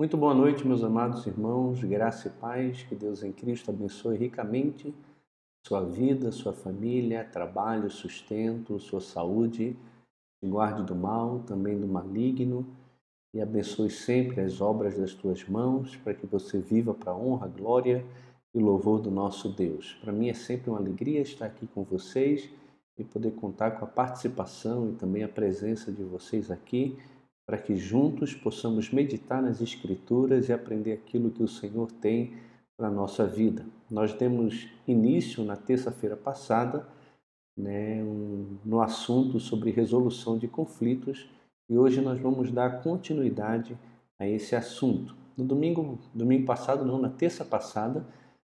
Muito boa noite, meus amados irmãos, graça e paz, que Deus em Cristo abençoe ricamente sua vida, sua família, trabalho, sustento, sua saúde, guarde do mal, também do maligno e abençoe sempre as obras das tuas mãos, para que você viva para a honra, glória e louvor do nosso Deus. Para mim é sempre uma alegria estar aqui com vocês e poder contar com a participação e também a presença de vocês aqui para que juntos possamos meditar nas Escrituras e aprender aquilo que o Senhor tem para a nossa vida. Nós demos início na terça-feira passada né, um, no assunto sobre resolução de conflitos e hoje nós vamos dar continuidade a esse assunto. No domingo, domingo passado, não, na terça passada,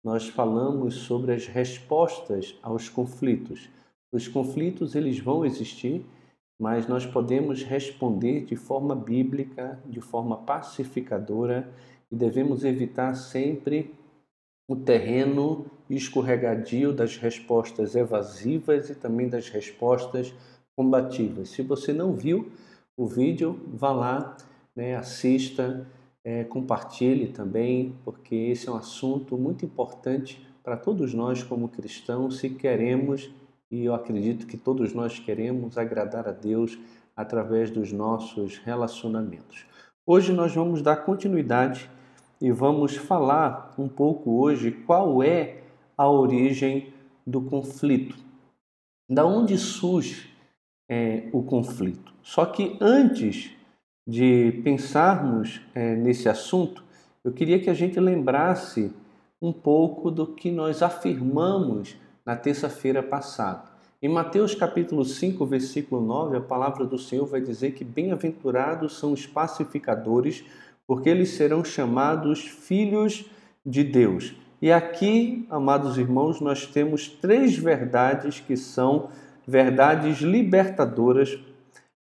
nós falamos sobre as respostas aos conflitos. Os conflitos eles vão existir mas nós podemos responder de forma bíblica, de forma pacificadora e devemos evitar sempre o terreno escorregadio das respostas evasivas e também das respostas combativas. Se você não viu o vídeo, vá lá, né, assista, é, compartilhe também, porque esse é um assunto muito importante para todos nós como cristãos, se queremos e eu acredito que todos nós queremos agradar a Deus através dos nossos relacionamentos. Hoje nós vamos dar continuidade e vamos falar um pouco hoje qual é a origem do conflito. Da onde surge é, o conflito? Só que antes de pensarmos é, nesse assunto, eu queria que a gente lembrasse um pouco do que nós afirmamos na terça-feira passada. Em Mateus capítulo 5, versículo 9, a palavra do Senhor vai dizer que bem-aventurados são os pacificadores, porque eles serão chamados filhos de Deus. E aqui, amados irmãos, nós temos três verdades que são verdades libertadoras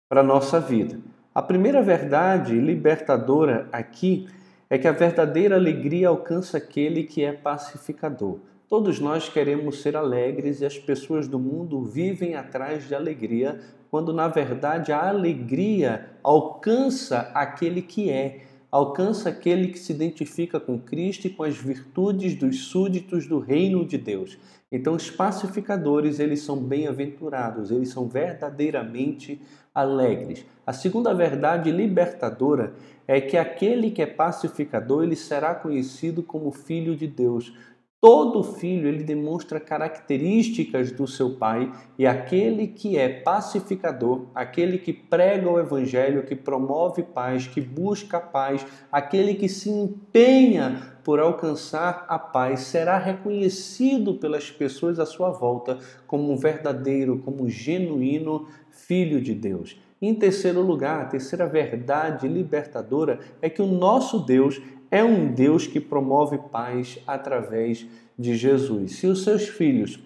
para a nossa vida. A primeira verdade libertadora aqui é que a verdadeira alegria alcança aquele que é pacificador. Todos nós queremos ser alegres e as pessoas do mundo vivem atrás de alegria, quando na verdade a alegria alcança aquele que é, alcança aquele que se identifica com Cristo e com as virtudes dos súditos do reino de Deus. Então, os pacificadores, eles são bem-aventurados, eles são verdadeiramente alegres. A segunda verdade libertadora é que aquele que é pacificador, ele será conhecido como filho de Deus. Todo filho ele demonstra características do seu pai e aquele que é pacificador, aquele que prega o evangelho, que promove paz, que busca paz, aquele que se empenha por alcançar a paz, será reconhecido pelas pessoas à sua volta como um verdadeiro, como um genuíno filho de Deus. Em terceiro lugar, a terceira verdade libertadora é que o nosso Deus é um Deus que promove paz através de Jesus. Se os seus filhos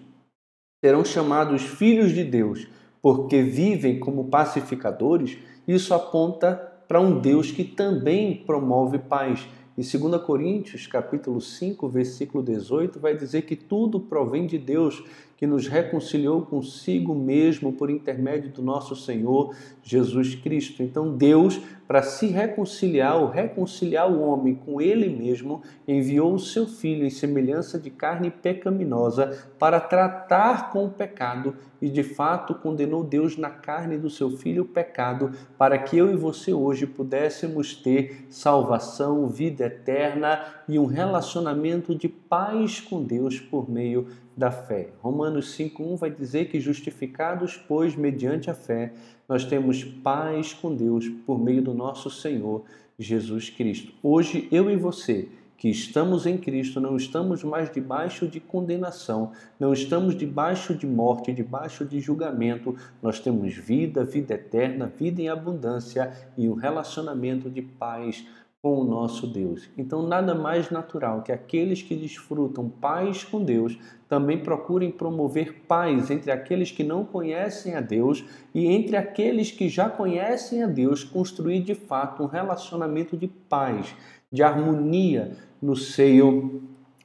serão chamados filhos de Deus porque vivem como pacificadores, isso aponta para um Deus que também promove paz. Em 2 Coríntios, capítulo 5, versículo 18, vai dizer que tudo provém de Deus, que nos reconciliou consigo mesmo por intermédio do nosso Senhor Jesus Cristo. Então, Deus, para se reconciliar, ou reconciliar o homem com ele mesmo, enviou o seu filho em semelhança de carne pecaminosa para tratar com o pecado e, de fato, condenou Deus na carne do seu filho o pecado, para que eu e você hoje pudéssemos ter salvação, vida eterna e um relacionamento de paz com Deus por meio da fé. Romanos 5:1 vai dizer que justificados, pois, mediante a fé, nós temos paz com Deus por meio do nosso Senhor Jesus Cristo. Hoje eu e você que estamos em Cristo, não estamos mais debaixo de condenação, não estamos debaixo de morte, debaixo de julgamento. Nós temos vida, vida eterna, vida em abundância e um relacionamento de paz com o nosso Deus. Então, nada mais natural que aqueles que desfrutam paz com Deus também procurem promover paz entre aqueles que não conhecem a Deus e entre aqueles que já conhecem a Deus, construir de fato um relacionamento de paz, de harmonia no seio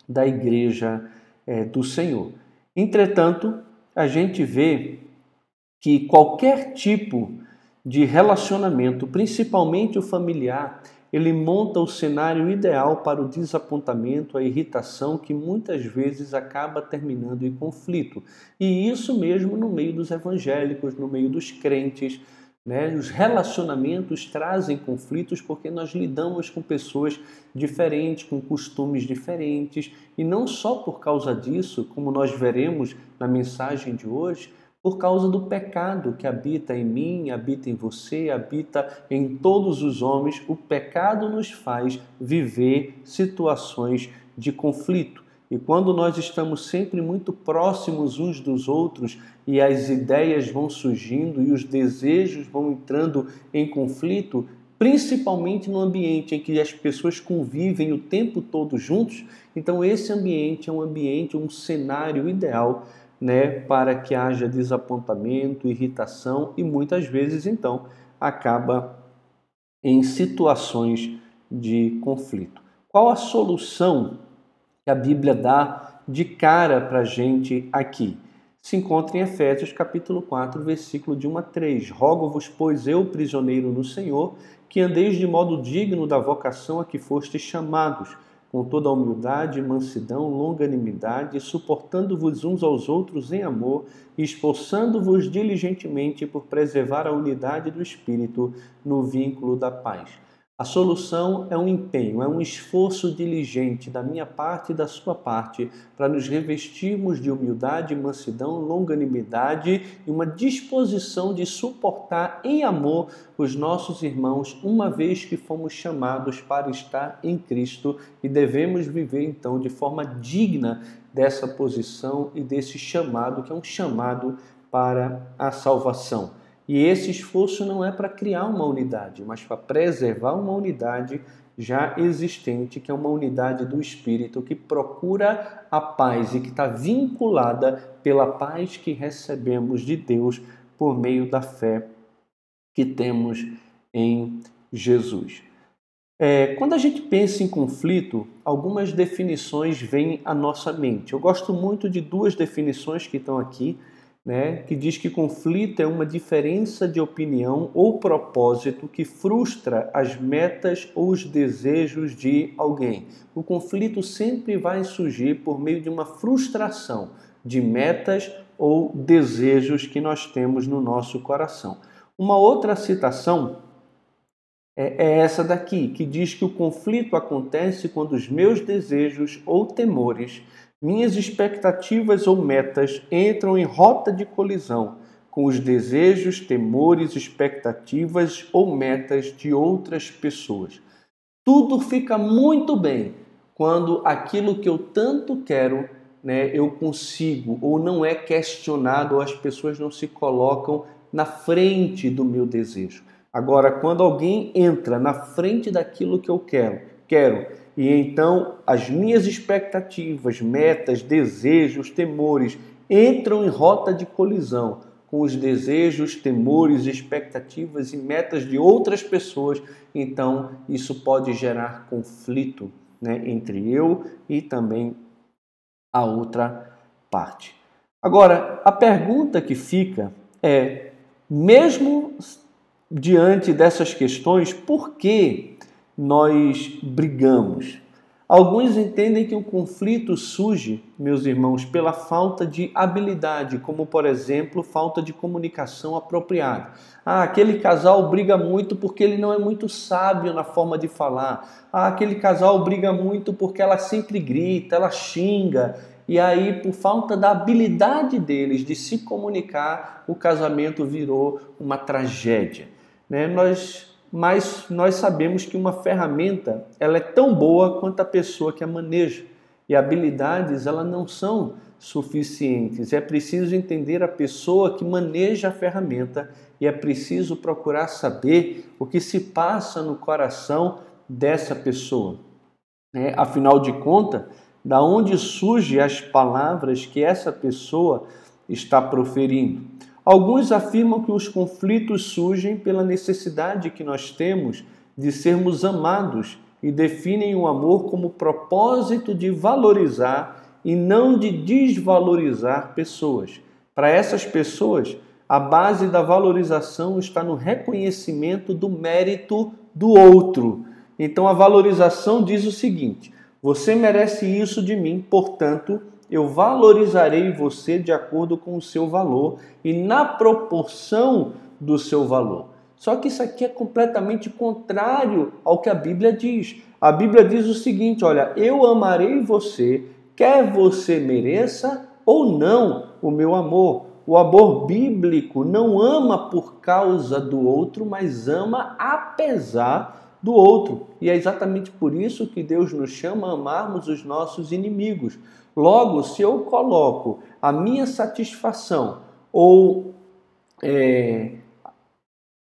da igreja é, do Senhor. Entretanto, a gente vê que qualquer tipo de relacionamento, principalmente o familiar, ele monta o cenário ideal para o desapontamento, a irritação que muitas vezes acaba terminando em conflito. E isso mesmo no meio dos evangélicos, no meio dos crentes. Né? Os relacionamentos trazem conflitos porque nós lidamos com pessoas diferentes, com costumes diferentes, e não só por causa disso, como nós veremos na mensagem de hoje, por causa do pecado que habita em mim, habita em você, habita em todos os homens. O pecado nos faz viver situações de conflito. E quando nós estamos sempre muito próximos uns dos outros e as ideias vão surgindo e os desejos vão entrando em conflito, principalmente no ambiente em que as pessoas convivem o tempo todo juntos, então esse ambiente é um ambiente, um cenário ideal né, para que haja desapontamento, irritação e muitas vezes então acaba em situações de conflito. Qual a solução que a Bíblia dá de cara para a gente aqui? Se encontra em Efésios capítulo 4, versículo de 1 a 3. Rogo-vos, pois eu, prisioneiro no Senhor, que andeis de modo digno da vocação a que fostes chamados com toda a humildade, mansidão, longanimidade, suportando-vos uns aos outros em amor esforçando-vos diligentemente por preservar a unidade do Espírito no vínculo da paz. A solução é um empenho, é um esforço diligente da minha parte e da sua parte para nos revestirmos de humildade, mansidão, longanimidade e uma disposição de suportar em amor os nossos irmãos, uma vez que fomos chamados para estar em Cristo e devemos viver então de forma digna dessa posição e desse chamado, que é um chamado para a salvação. E esse esforço não é para criar uma unidade, mas para preservar uma unidade já existente, que é uma unidade do Espírito que procura a paz e que está vinculada pela paz que recebemos de Deus por meio da fé que temos em Jesus. É, quando a gente pensa em conflito, algumas definições vêm à nossa mente. Eu gosto muito de duas definições que estão aqui né, que diz que conflito é uma diferença de opinião ou propósito que frustra as metas ou os desejos de alguém. O conflito sempre vai surgir por meio de uma frustração de metas ou desejos que nós temos no nosso coração. Uma outra citação é, é essa daqui, que diz que o conflito acontece quando os meus desejos ou temores minhas expectativas ou metas entram em rota de colisão com os desejos, temores, expectativas ou metas de outras pessoas. Tudo fica muito bem quando aquilo que eu tanto quero, né, eu consigo ou não é questionado ou as pessoas não se colocam na frente do meu desejo. Agora, quando alguém entra na frente daquilo que eu quero, quero e então as minhas expectativas, metas, desejos, temores entram em rota de colisão com os desejos, temores, expectativas e metas de outras pessoas, então isso pode gerar conflito né, entre eu e também a outra parte. Agora, a pergunta que fica é: mesmo diante dessas questões, por que nós brigamos. Alguns entendem que o conflito surge, meus irmãos, pela falta de habilidade, como por exemplo, falta de comunicação apropriada. Ah, aquele casal briga muito porque ele não é muito sábio na forma de falar. Ah, aquele casal briga muito porque ela sempre grita, ela xinga. E aí, por falta da habilidade deles de se comunicar, o casamento virou uma tragédia. Né? Nós mas nós sabemos que uma ferramenta ela é tão boa quanto a pessoa que a maneja. E habilidades elas não são suficientes. É preciso entender a pessoa que maneja a ferramenta e é preciso procurar saber o que se passa no coração dessa pessoa. É, afinal de contas, da onde surgem as palavras que essa pessoa está proferindo? Alguns afirmam que os conflitos surgem pela necessidade que nós temos de sermos amados e definem o amor como propósito de valorizar e não de desvalorizar pessoas. Para essas pessoas, a base da valorização está no reconhecimento do mérito do outro. Então a valorização diz o seguinte: você merece isso de mim, portanto, eu valorizarei você de acordo com o seu valor e na proporção do seu valor. Só que isso aqui é completamente contrário ao que a Bíblia diz. A Bíblia diz o seguinte: olha, eu amarei você, quer você mereça ou não o meu amor. O amor bíblico não ama por causa do outro, mas ama apesar do outro. E é exatamente por isso que Deus nos chama a amarmos os nossos inimigos. Logo, se eu coloco a minha satisfação ou é,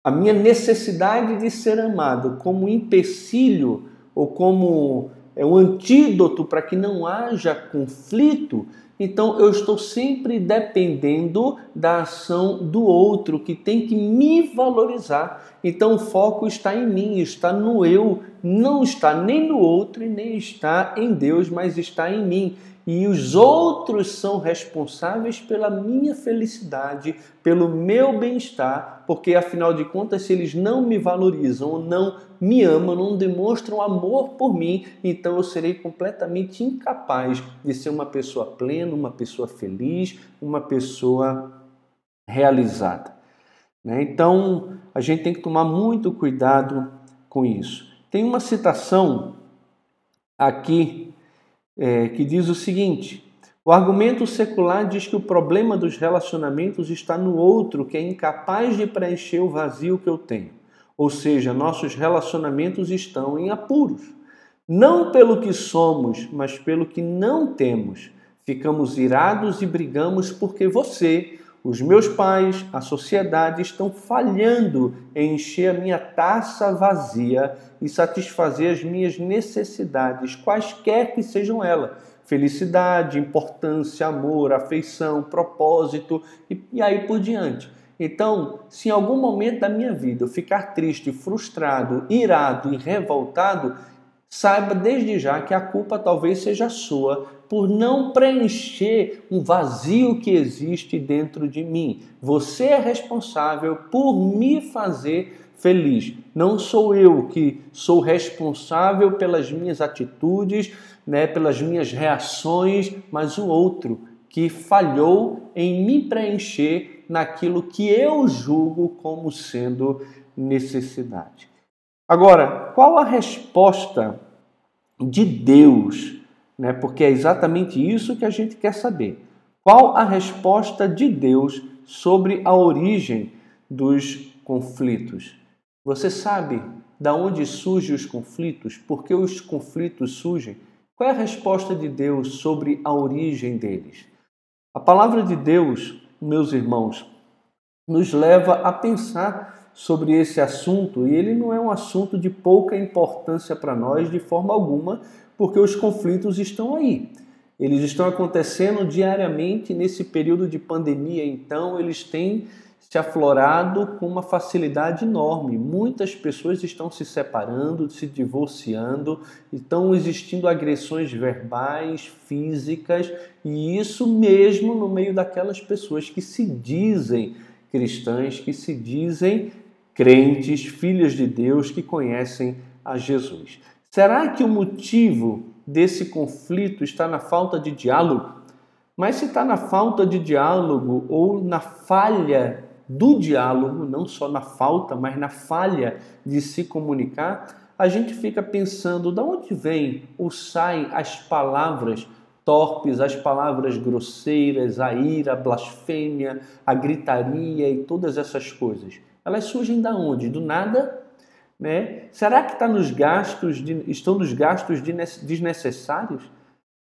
a minha necessidade de ser amado como empecilho ou como é, um antídoto para que não haja conflito, então eu estou sempre dependendo da ação do outro que tem que me valorizar. Então o foco está em mim, está no eu, não está nem no outro e nem está em Deus, mas está em mim e os outros são responsáveis pela minha felicidade, pelo meu bem-estar, porque afinal de contas, se eles não me valorizam não me amam, não demonstram amor por mim, então eu serei completamente incapaz de ser uma pessoa plena, uma pessoa feliz, uma pessoa realizada. Né? Então a gente tem que tomar muito cuidado com isso. Tem uma citação aqui é, que diz o seguinte: o argumento secular diz que o problema dos relacionamentos está no outro que é incapaz de preencher o vazio que eu tenho. Ou seja, nossos relacionamentos estão em apuros. Não pelo que somos, mas pelo que não temos. Ficamos irados e brigamos porque você, os meus pais, a sociedade estão falhando em encher a minha taça vazia e satisfazer as minhas necessidades, quaisquer que sejam elas. Felicidade, importância, amor, afeição, propósito e, e aí por diante. Então, se em algum momento da minha vida eu ficar triste, frustrado, irado e revoltado, saiba desde já que a culpa talvez seja sua por não preencher um vazio que existe dentro de mim. Você é responsável por me fazer feliz. Não sou eu que sou responsável pelas minhas atitudes, né, pelas minhas reações, mas o outro que falhou em me preencher naquilo que eu julgo como sendo necessidade. Agora, qual a resposta de Deus né? porque é exatamente isso que a gente quer saber. Qual a resposta de Deus sobre a origem dos conflitos? Você sabe da onde surgem os conflitos? Por que os conflitos surgem? Qual é a resposta de Deus sobre a origem deles? A palavra de Deus, meus irmãos, nos leva a pensar sobre esse assunto e ele não é um assunto de pouca importância para nós de forma alguma, porque os conflitos estão aí. Eles estão acontecendo diariamente nesse período de pandemia, então eles têm se aflorado com uma facilidade enorme. Muitas pessoas estão se separando, se divorciando, estão existindo agressões verbais, físicas, e isso mesmo no meio daquelas pessoas que se dizem cristãs, que se dizem crentes, filhas de Deus, que conhecem a Jesus. Será que o motivo desse conflito está na falta de diálogo? Mas se está na falta de diálogo ou na falha do diálogo, não só na falta, mas na falha de se comunicar, a gente fica pensando de onde vem ou saem as palavras torpes, as palavras grosseiras, a ira, a blasfêmia, a gritaria e todas essas coisas. Elas surgem da onde? Do nada? Né? Será que está nos gastos de, estão nos gastos desnecessários?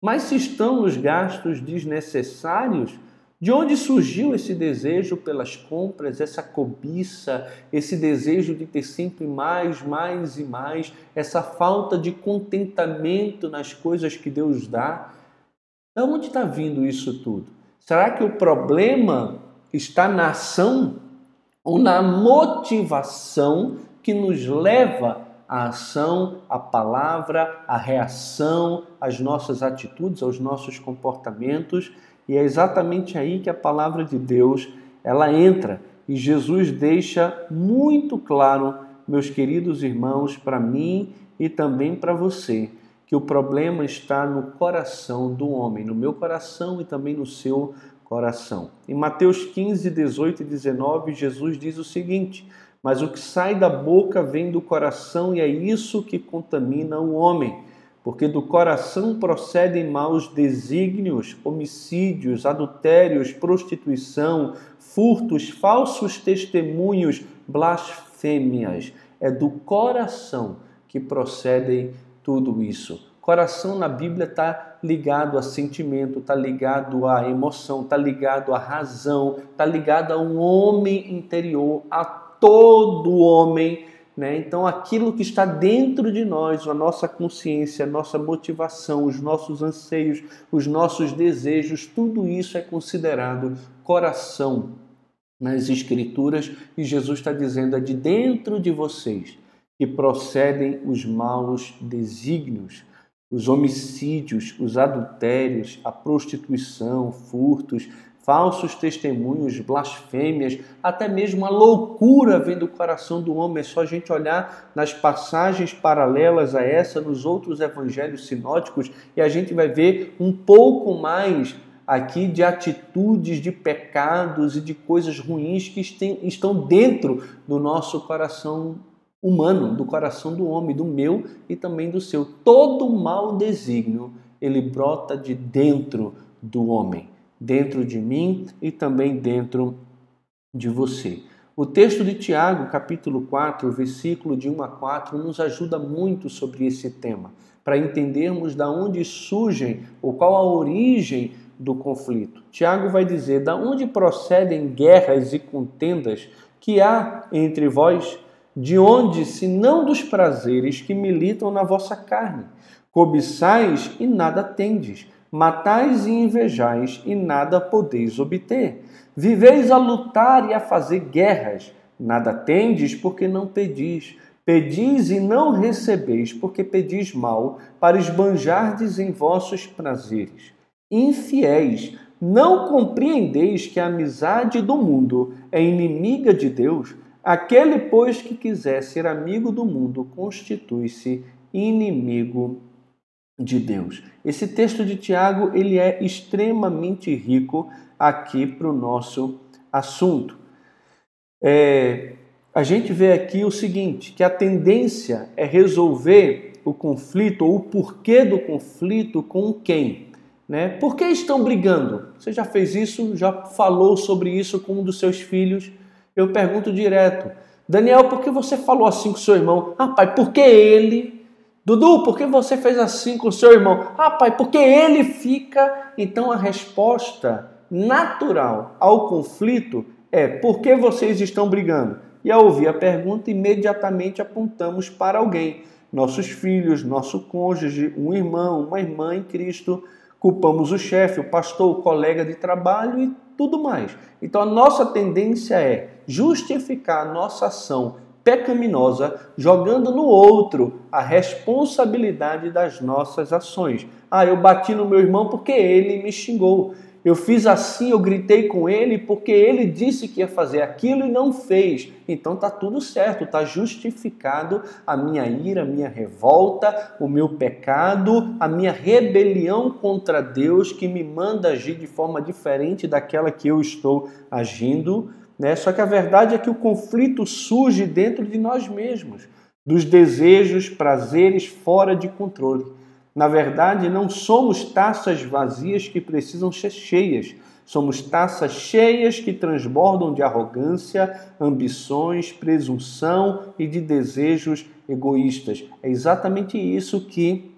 Mas se estão nos gastos desnecessários, de onde surgiu esse desejo pelas compras, essa cobiça, esse desejo de ter sempre mais, mais e mais, essa falta de contentamento nas coisas que Deus dá? De onde está vindo isso tudo? Será que o problema está na ação na motivação que nos leva à ação, à palavra, à reação, às nossas atitudes, aos nossos comportamentos, e é exatamente aí que a palavra de Deus ela entra. E Jesus deixa muito claro meus queridos irmãos, para mim e também para você, que o problema está no coração do homem, no meu coração e também no seu coração. Em Mateus 15, 18 e 19, Jesus diz o seguinte: Mas o que sai da boca vem do coração e é isso que contamina o homem porque do coração procedem maus desígnios, homicídios, adultérios, prostituição, furtos, falsos testemunhos, blasfêmias. É do coração que procedem tudo isso. Coração na Bíblia está ligado a sentimento, está ligado à emoção, está ligado à razão, está ligado a um homem interior, a todo homem né? Então, aquilo que está dentro de nós, a nossa consciência, a nossa motivação, os nossos anseios, os nossos desejos, tudo isso é considerado coração nas Escrituras e Jesus está dizendo: é de dentro de vocês que procedem os maus desígnios, os homicídios, os adultérios, a prostituição, furtos, falsos testemunhos, blasfêmias, até mesmo a loucura vem do coração do homem. É só a gente olhar nas passagens paralelas a essa, nos outros evangelhos sinóticos, e a gente vai ver um pouco mais aqui de atitudes, de pecados e de coisas ruins que estão dentro do nosso coração humano, do coração do homem, do meu e também do seu. Todo mau desígnio, ele brota de dentro do homem dentro de mim e também dentro de você. O texto de Tiago, capítulo 4, versículo de 1 a 4, nos ajuda muito sobre esse tema, para entendermos da onde surgem ou qual a origem do conflito. Tiago vai dizer: "Da onde procedem guerras e contendas que há entre vós? De onde, se não dos prazeres que militam na vossa carne? Cobiçais e nada tendes." Matais e invejais e nada podeis obter. Viveis a lutar e a fazer guerras. Nada tendes porque não pedis. Pedis e não recebeis porque pedis mal, para esbanjardes em vossos prazeres. Infiéis, não compreendeis que a amizade do mundo é inimiga de Deus? Aquele, pois, que quiser ser amigo do mundo, constitui-se inimigo de Deus. Esse texto de Tiago ele é extremamente rico aqui para o nosso assunto. É, a gente vê aqui o seguinte, que a tendência é resolver o conflito ou o porquê do conflito com quem? Né? Por que estão brigando? Você já fez isso? Já falou sobre isso com um dos seus filhos? Eu pergunto direto, Daniel, por que você falou assim com seu irmão? Ah, pai, porque ele Dudu, por que você fez assim com seu irmão? Ah, pai, porque ele fica. Então a resposta natural ao conflito é: por que vocês estão brigando? E ao ouvir a pergunta, imediatamente apontamos para alguém, nossos filhos, nosso cônjuge, um irmão, uma irmã em Cristo. Culpamos o chefe, o pastor, o colega de trabalho e tudo mais. Então a nossa tendência é justificar nossa ação pecaminosa, jogando no outro a responsabilidade das nossas ações. Ah, eu bati no meu irmão porque ele me xingou. Eu fiz assim, eu gritei com ele porque ele disse que ia fazer aquilo e não fez. Então tá tudo certo, tá justificado a minha ira, a minha revolta, o meu pecado, a minha rebelião contra Deus que me manda agir de forma diferente daquela que eu estou agindo. Né? Só que a verdade é que o conflito surge dentro de nós mesmos, dos desejos, prazeres fora de controle. Na verdade, não somos taças vazias que precisam ser cheias. Somos taças cheias que transbordam de arrogância, ambições, presunção e de desejos egoístas. É exatamente isso que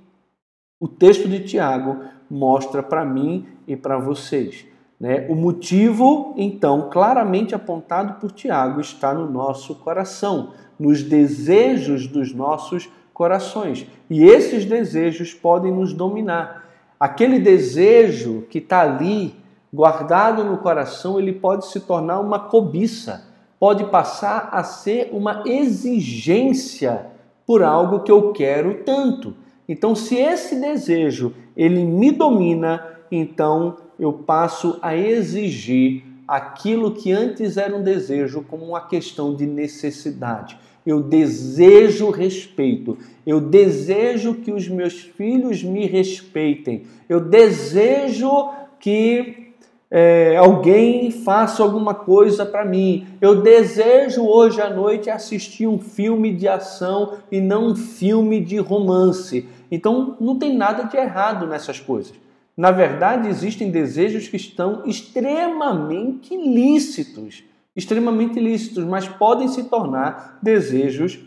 o texto de Tiago mostra para mim e para vocês. Né? O motivo, então, claramente apontado por Tiago, está no nosso coração, nos desejos dos nossos corações. E esses desejos podem nos dominar. Aquele desejo que está ali, guardado no coração, ele pode se tornar uma cobiça, pode passar a ser uma exigência por algo que eu quero tanto. Então, se esse desejo ele me domina, então eu passo a exigir aquilo que antes era um desejo como uma questão de necessidade. Eu desejo respeito. Eu desejo que os meus filhos me respeitem. Eu desejo que é, alguém faça alguma coisa para mim. Eu desejo hoje à noite assistir um filme de ação e não um filme de romance. Então não tem nada de errado nessas coisas. Na verdade, existem desejos que estão extremamente lícitos extremamente lícitos, mas podem se tornar desejos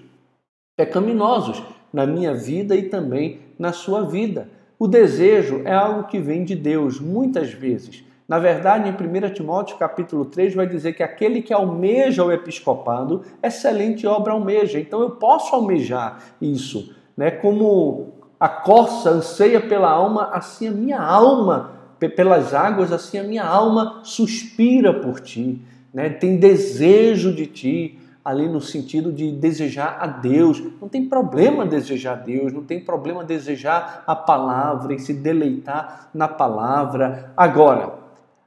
pecaminosos na minha vida e também na sua vida. O desejo é algo que vem de Deus, muitas vezes. Na verdade, em 1 Timóteo capítulo 3 vai dizer que aquele que almeja o episcopado, excelente obra almeja. Então eu posso almejar isso, né? Como a corça anseia pela alma, assim a minha alma, pelas águas, assim a minha alma suspira por ti né? tem desejo de ti, ali no sentido de desejar a Deus. Não tem problema desejar a Deus, não tem problema desejar a palavra e se deleitar na palavra. Agora,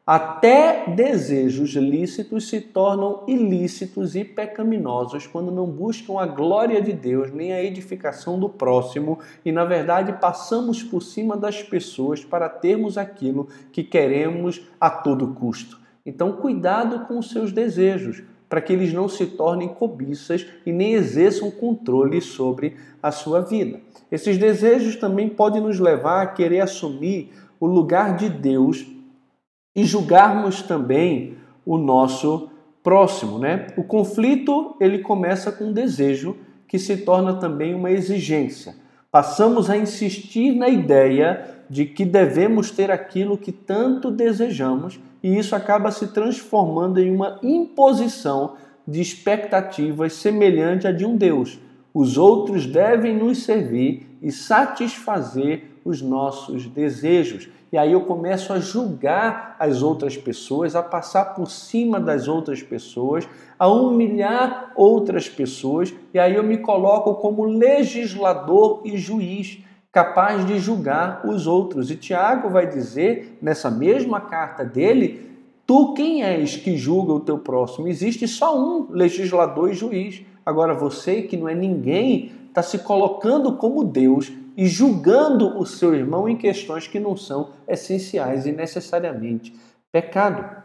até desejos lícitos se tornam ilícitos e pecaminosos quando não buscam a glória de Deus nem a edificação do próximo e, na verdade, passamos por cima das pessoas para termos aquilo que queremos a todo custo. Então, cuidado com os seus desejos, para que eles não se tornem cobiças e nem exerçam controle sobre a sua vida. Esses desejos também podem nos levar a querer assumir o lugar de Deus e julgarmos também o nosso próximo, né? O conflito, ele começa com um desejo que se torna também uma exigência. Passamos a insistir na ideia de que devemos ter aquilo que tanto desejamos e isso acaba se transformando em uma imposição de expectativas semelhante à de um Deus. Os outros devem nos servir e satisfazer os nossos desejos. E aí eu começo a julgar as outras pessoas, a passar por cima das outras pessoas, a humilhar outras pessoas, e aí eu me coloco como legislador e juiz capaz de julgar os outros. E Tiago vai dizer nessa mesma carta dele: Tu quem és que julga o teu próximo? Existe só um legislador e juiz. Agora você, que não é ninguém, está se colocando como Deus e julgando o seu irmão em questões que não são essenciais e necessariamente pecado.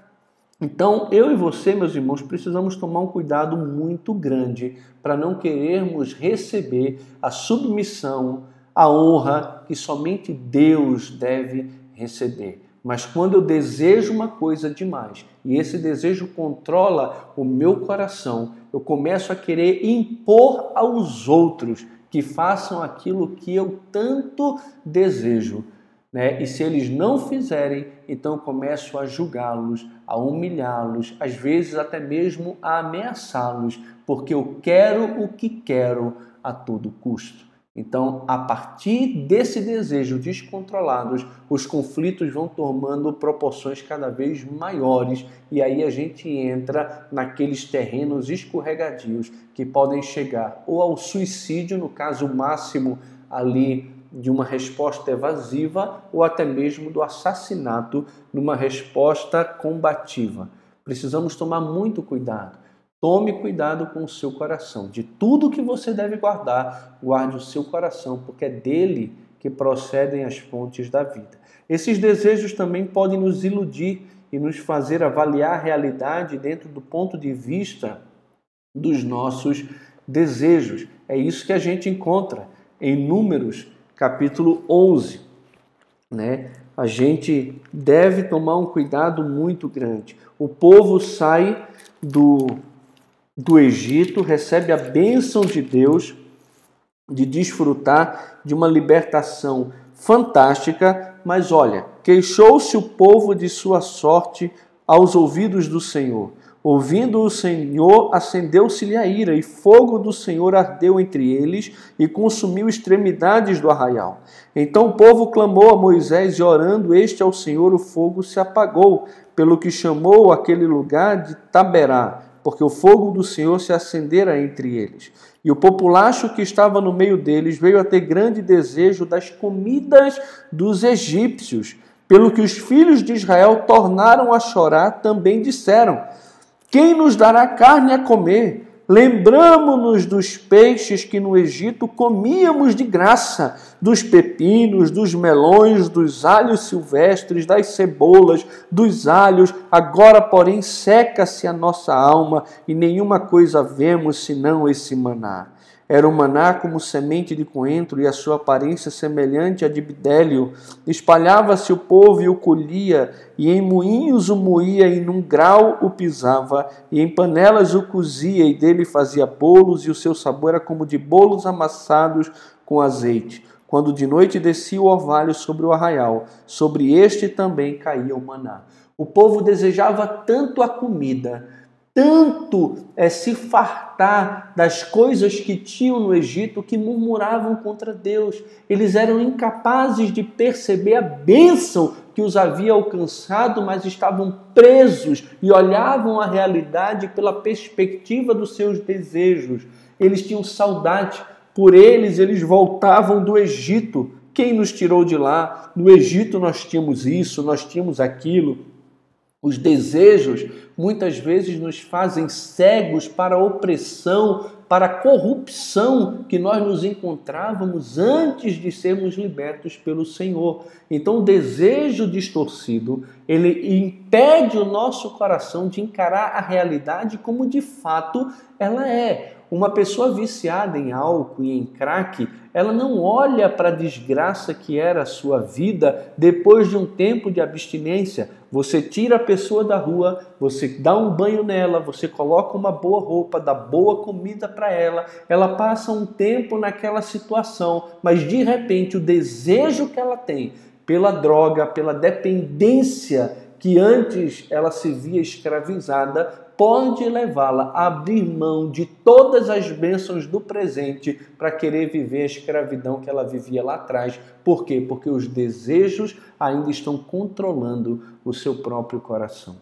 Então, eu e você, meus irmãos, precisamos tomar um cuidado muito grande para não querermos receber a submissão, a honra que somente Deus deve receber. Mas quando eu desejo uma coisa demais e esse desejo controla o meu coração, eu começo a querer impor aos outros que façam aquilo que eu tanto desejo. Né? E se eles não fizerem, então começo a julgá-los, a humilhá-los, às vezes até mesmo a ameaçá-los, porque eu quero o que quero a todo custo. Então, a partir desse desejo descontrolados, os conflitos vão tomando proporções cada vez maiores e aí a gente entra naqueles terrenos escorregadios que podem chegar ou ao suicídio, no caso máximo ali de uma resposta evasiva, ou até mesmo do assassinato numa resposta combativa. Precisamos tomar muito cuidado. Tome cuidado com o seu coração. De tudo que você deve guardar, guarde o seu coração, porque é dele que procedem as fontes da vida. Esses desejos também podem nos iludir e nos fazer avaliar a realidade dentro do ponto de vista dos nossos desejos. É isso que a gente encontra em Números, capítulo 11. Né? A gente deve tomar um cuidado muito grande. O povo sai do do Egito, recebe a bênção de Deus de desfrutar de uma libertação fantástica, mas olha, queixou-se o povo de sua sorte aos ouvidos do Senhor. Ouvindo o Senhor, acendeu-se-lhe a ira, e fogo do Senhor ardeu entre eles e consumiu extremidades do arraial. Então o povo clamou a Moisés, e orando este ao Senhor, o fogo se apagou, pelo que chamou aquele lugar de Taberá porque o fogo do Senhor se acendera entre eles. E o populacho que estava no meio deles veio a ter grande desejo das comidas dos egípcios, pelo que os filhos de Israel tornaram a chorar, também disseram: Quem nos dará carne a comer? Lembramos-nos dos peixes que no Egito comíamos de graça, dos pepinos, dos melões, dos alhos silvestres, das cebolas, dos alhos. Agora, porém, seca-se a nossa alma e nenhuma coisa vemos senão esse maná. Era o maná como semente de coentro e a sua aparência semelhante à de bidélio. Espalhava-se o povo e o colhia, e em moinhos o moía, e num grau o pisava, e em panelas o cozia, e dele fazia bolos, e o seu sabor era como de bolos amassados com azeite. Quando de noite descia o orvalho sobre o arraial, sobre este também caía o maná. O povo desejava tanto a comida, tanto é, se fartar das coisas que tinham no Egito que murmuravam contra Deus. Eles eram incapazes de perceber a bênção que os havia alcançado, mas estavam presos e olhavam a realidade pela perspectiva dos seus desejos. Eles tinham saudade, por eles eles voltavam do Egito. Quem nos tirou de lá? No Egito nós tínhamos isso, nós tínhamos aquilo. Os desejos muitas vezes nos fazem cegos para a opressão, para a corrupção que nós nos encontrávamos antes de sermos libertos pelo Senhor. Então, o desejo distorcido, ele impede o nosso coração de encarar a realidade como de fato ela é. Uma pessoa viciada em álcool e em crack, ela não olha para a desgraça que era a sua vida depois de um tempo de abstinência. Você tira a pessoa da rua, você dá um banho nela, você coloca uma boa roupa, dá boa comida para ela, ela passa um tempo naquela situação, mas de repente o desejo que ela tem pela droga, pela dependência que antes ela se via escravizada, pode levá-la a abrir mão de todas as bênçãos do presente para querer viver a escravidão que ela vivia lá atrás. Por quê? Porque os desejos ainda estão controlando o seu próprio coração.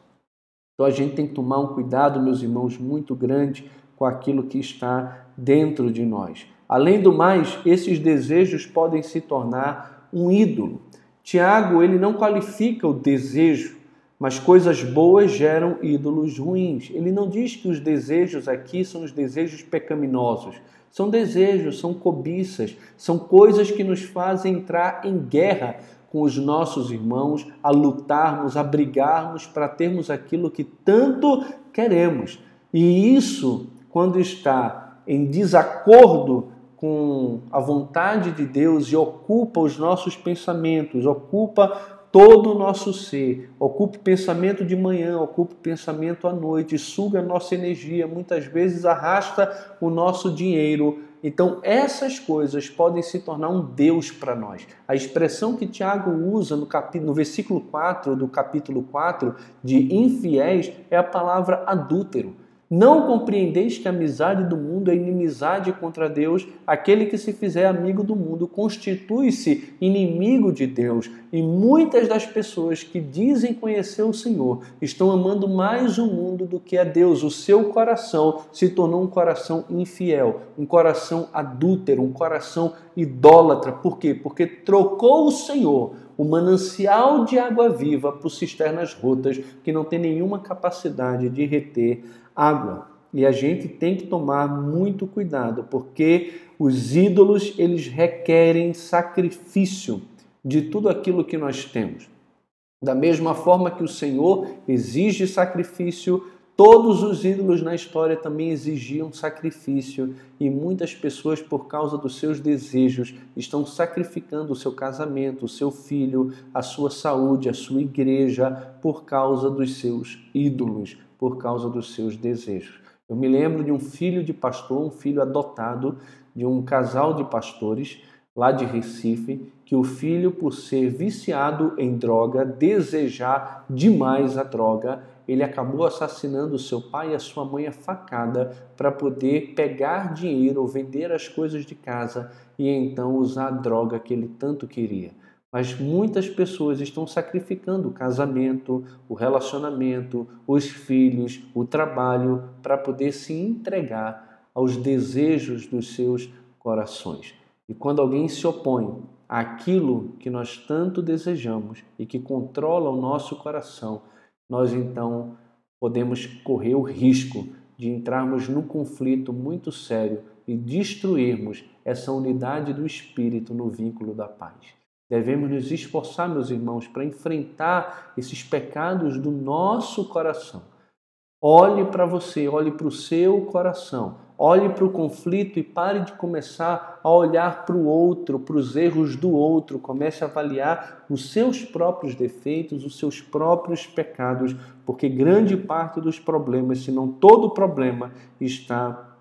Então a gente tem que tomar um cuidado, meus irmãos, muito grande com aquilo que está dentro de nós. Além do mais, esses desejos podem se tornar um ídolo. Tiago, ele não qualifica o desejo mas coisas boas geram ídolos ruins. Ele não diz que os desejos aqui são os desejos pecaminosos. São desejos, são cobiças, são coisas que nos fazem entrar em guerra com os nossos irmãos, a lutarmos, a brigarmos para termos aquilo que tanto queremos. E isso, quando está em desacordo com a vontade de Deus e ocupa os nossos pensamentos, ocupa todo o nosso ser. Ocupa o pensamento de manhã, ocupa o pensamento à noite, suga a nossa energia, muitas vezes arrasta o nosso dinheiro. Então, essas coisas podem se tornar um Deus para nós. A expressão que Tiago usa no, no versículo 4 do capítulo 4 de infiéis é a palavra adúltero. Não compreendeis que a amizade do mundo é inimizade contra Deus? Aquele que se fizer amigo do mundo constitui-se inimigo de Deus. E muitas das pessoas que dizem conhecer o Senhor estão amando mais o mundo do que a Deus. O seu coração se tornou um coração infiel, um coração adúltero, um coração idólatra. Por quê? Porque trocou o Senhor o manancial de água viva por cisternas rotas que não tem nenhuma capacidade de reter água. E a gente tem que tomar muito cuidado, porque os ídolos eles requerem sacrifício de tudo aquilo que nós temos. Da mesma forma que o Senhor exige sacrifício, todos os ídolos na história também exigiam sacrifício, e muitas pessoas, por causa dos seus desejos, estão sacrificando o seu casamento, o seu filho, a sua saúde, a sua igreja, por causa dos seus ídolos por causa dos seus desejos. Eu me lembro de um filho de pastor, um filho adotado de um casal de pastores lá de Recife, que o filho, por ser viciado em droga, desejar demais a droga, ele acabou assassinando seu pai e a sua mãe a facada para poder pegar dinheiro ou vender as coisas de casa e então usar a droga que ele tanto queria. Mas muitas pessoas estão sacrificando o casamento, o relacionamento, os filhos, o trabalho para poder se entregar aos desejos dos seus corações. E quando alguém se opõe àquilo que nós tanto desejamos e que controla o nosso coração, nós então podemos correr o risco de entrarmos num conflito muito sério e destruirmos essa unidade do espírito no vínculo da paz. Devemos nos esforçar, meus irmãos, para enfrentar esses pecados do nosso coração. Olhe para você, olhe para o seu coração Olhe para o conflito e pare de começar a olhar para o outro, para os erros do outro. Comece a avaliar os seus próprios defeitos, os seus próprios pecados, porque grande parte dos problemas, se não todo problema, está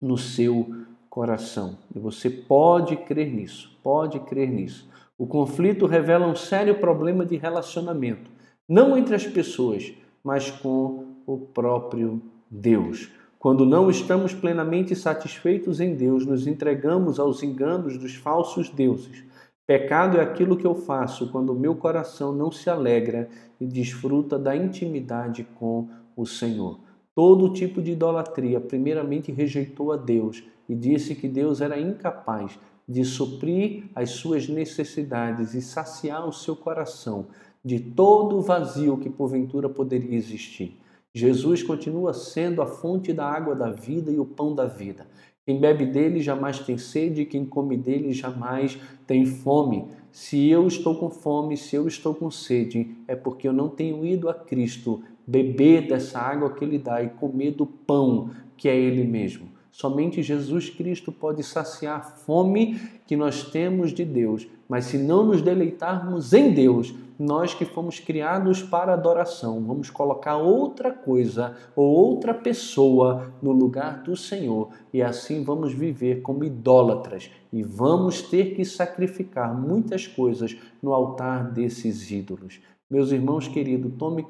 no seu coração. E você pode crer nisso, pode crer nisso. O conflito revela um sério problema de relacionamento, não entre as pessoas, mas com o próprio Deus. Quando não estamos plenamente satisfeitos em Deus, nos entregamos aos enganos dos falsos deuses. Pecado é aquilo que eu faço quando o meu coração não se alegra e desfruta da intimidade com o Senhor. Todo tipo de idolatria, primeiramente, rejeitou a Deus e disse que Deus era incapaz de suprir as suas necessidades e saciar o seu coração de todo o vazio que porventura poderia existir. Jesus continua sendo a fonte da água da vida e o pão da vida. Quem bebe dele jamais tem sede, quem come dele jamais tem fome. Se eu estou com fome, se eu estou com sede, é porque eu não tenho ido a Cristo beber dessa água que ele dá e comer do pão que é ele mesmo. Somente Jesus Cristo pode saciar a fome que nós temos de Deus. Mas se não nos deleitarmos em Deus, nós que fomos criados para adoração, vamos colocar outra coisa ou outra pessoa no lugar do Senhor. E assim vamos viver como idólatras. E vamos ter que sacrificar muitas coisas no altar desses ídolos. Meus irmãos queridos, tome,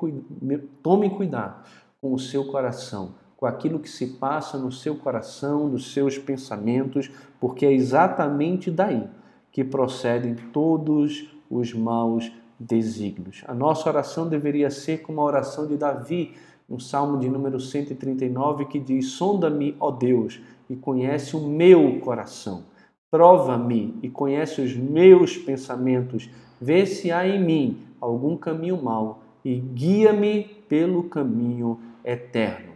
tome cuidado com o seu coração, com aquilo que se passa no seu coração, nos seus pensamentos, porque é exatamente daí que procedem todos os maus desígnios. A nossa oração deveria ser como a oração de Davi, no Salmo de número 139, que diz: Sonda-me, ó Deus, e conhece o meu coração. Prova-me e conhece os meus pensamentos. Vê se há em mim algum caminho mau e guia-me pelo caminho eterno.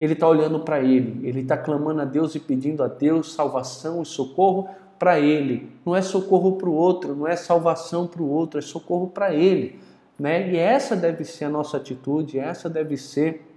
Ele está olhando para ele, ele está clamando a Deus e pedindo a Deus salvação e socorro para ele. Não é socorro para o outro, não é salvação para o outro, é socorro para ele. Né? E essa deve ser a nossa atitude, essa deve ser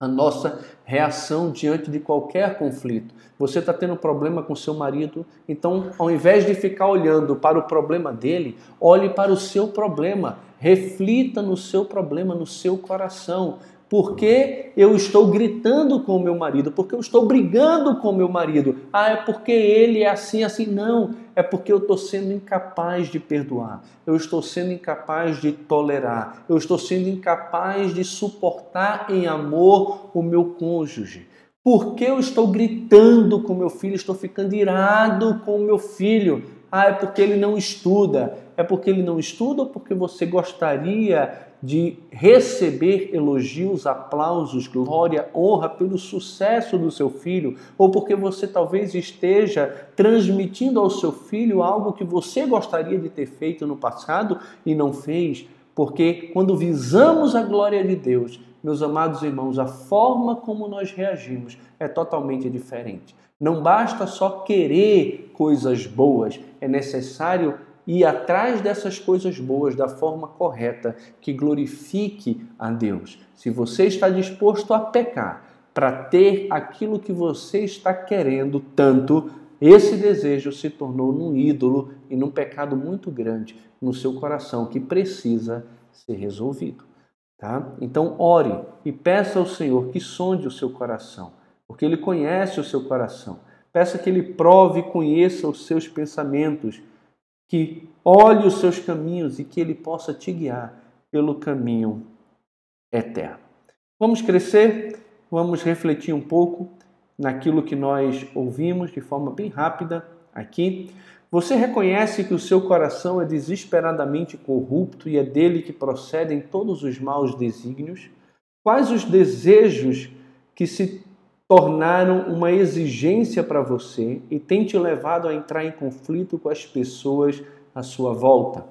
a nossa reação diante de qualquer conflito. Você está tendo problema com seu marido, então ao invés de ficar olhando para o problema dele, olhe para o seu problema, reflita no seu problema, no seu coração. Por que eu estou gritando com o meu marido? Porque eu estou brigando com o meu marido? Ah, é porque ele é assim, assim. Não, é porque eu estou sendo incapaz de perdoar. Eu estou sendo incapaz de tolerar. Eu estou sendo incapaz de suportar em amor o meu cônjuge. Por que eu estou gritando com meu filho? Estou ficando irado com o meu filho. Ah, é porque ele não estuda. É porque ele não estuda ou porque você gostaria de receber elogios, aplausos, glória, honra pelo sucesso do seu filho, ou porque você talvez esteja transmitindo ao seu filho algo que você gostaria de ter feito no passado e não fez. Porque quando visamos a glória de Deus, meus amados irmãos, a forma como nós reagimos é totalmente diferente. Não basta só querer coisas boas, é necessário ir atrás dessas coisas boas da forma correta, que glorifique a Deus. Se você está disposto a pecar para ter aquilo que você está querendo tanto, esse desejo se tornou num ídolo e num pecado muito grande no seu coração que precisa ser resolvido. Tá? Então, ore e peça ao Senhor que sonde o seu coração, porque Ele conhece o seu coração. Peça que Ele prove e conheça os seus pensamentos que olhe os seus caminhos e que Ele possa te guiar pelo caminho eterno. Vamos crescer, vamos refletir um pouco naquilo que nós ouvimos de forma bem rápida aqui. Você reconhece que o seu coração é desesperadamente corrupto e é dele que procedem todos os maus desígnios? Quais os desejos que se tornaram uma exigência para você e tem te levado a entrar em conflito com as pessoas à sua volta.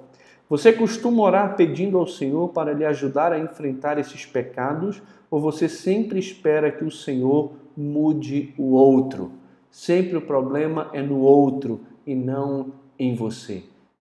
Você costuma orar pedindo ao Senhor para lhe ajudar a enfrentar esses pecados ou você sempre espera que o Senhor mude o outro? Sempre o problema é no outro e não em você.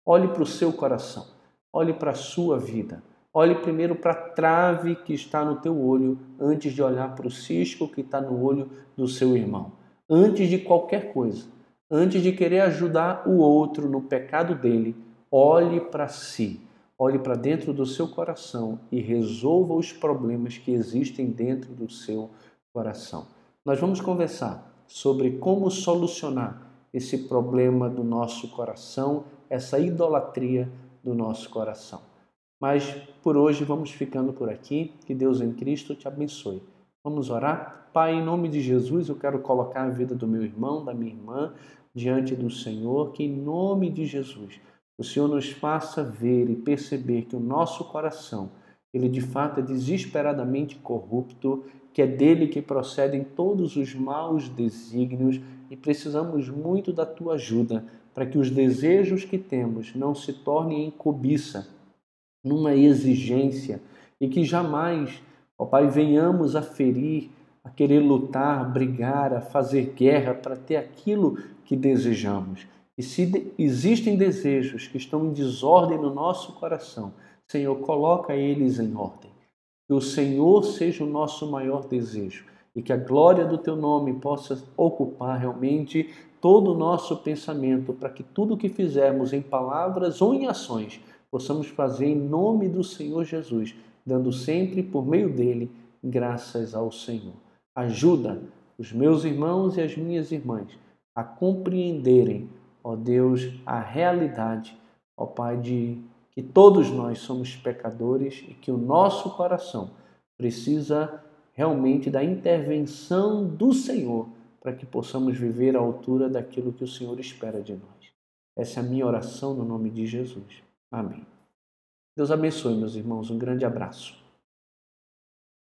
Olhe para o seu coração, olhe para a sua vida. Olhe primeiro para a trave que está no teu olho antes de olhar para o cisco que está no olho do seu irmão. Antes de qualquer coisa, antes de querer ajudar o outro no pecado dele, olhe para si, olhe para dentro do seu coração e resolva os problemas que existem dentro do seu coração. Nós vamos conversar sobre como solucionar esse problema do nosso coração, essa idolatria do nosso coração. Mas por hoje vamos ficando por aqui. Que Deus em Cristo te abençoe. Vamos orar? Pai, em nome de Jesus, eu quero colocar a vida do meu irmão, da minha irmã, diante do Senhor, que em nome de Jesus, o Senhor nos faça ver e perceber que o nosso coração, ele de fato é desesperadamente corrupto, que é dele que procedem todos os maus desígnios e precisamos muito da tua ajuda para que os desejos que temos não se tornem em cobiça, numa exigência e que jamais, ó Pai, venhamos a ferir, a querer lutar, brigar, a fazer guerra para ter aquilo que desejamos. E se existem desejos que estão em desordem no nosso coração, Senhor, coloca eles em ordem. Que o Senhor seja o nosso maior desejo e que a glória do teu nome possa ocupar realmente todo o nosso pensamento, para que tudo o que fizermos em palavras ou em ações possamos fazer em nome do Senhor Jesus, dando sempre por meio dele graças ao Senhor. Ajuda os meus irmãos e as minhas irmãs a compreenderem, ó Deus, a realidade, ó Pai, de que todos nós somos pecadores e que o nosso coração precisa realmente da intervenção do Senhor para que possamos viver à altura daquilo que o Senhor espera de nós. Essa é a minha oração no nome de Jesus. Amém. Deus abençoe, meus irmãos. Um grande abraço.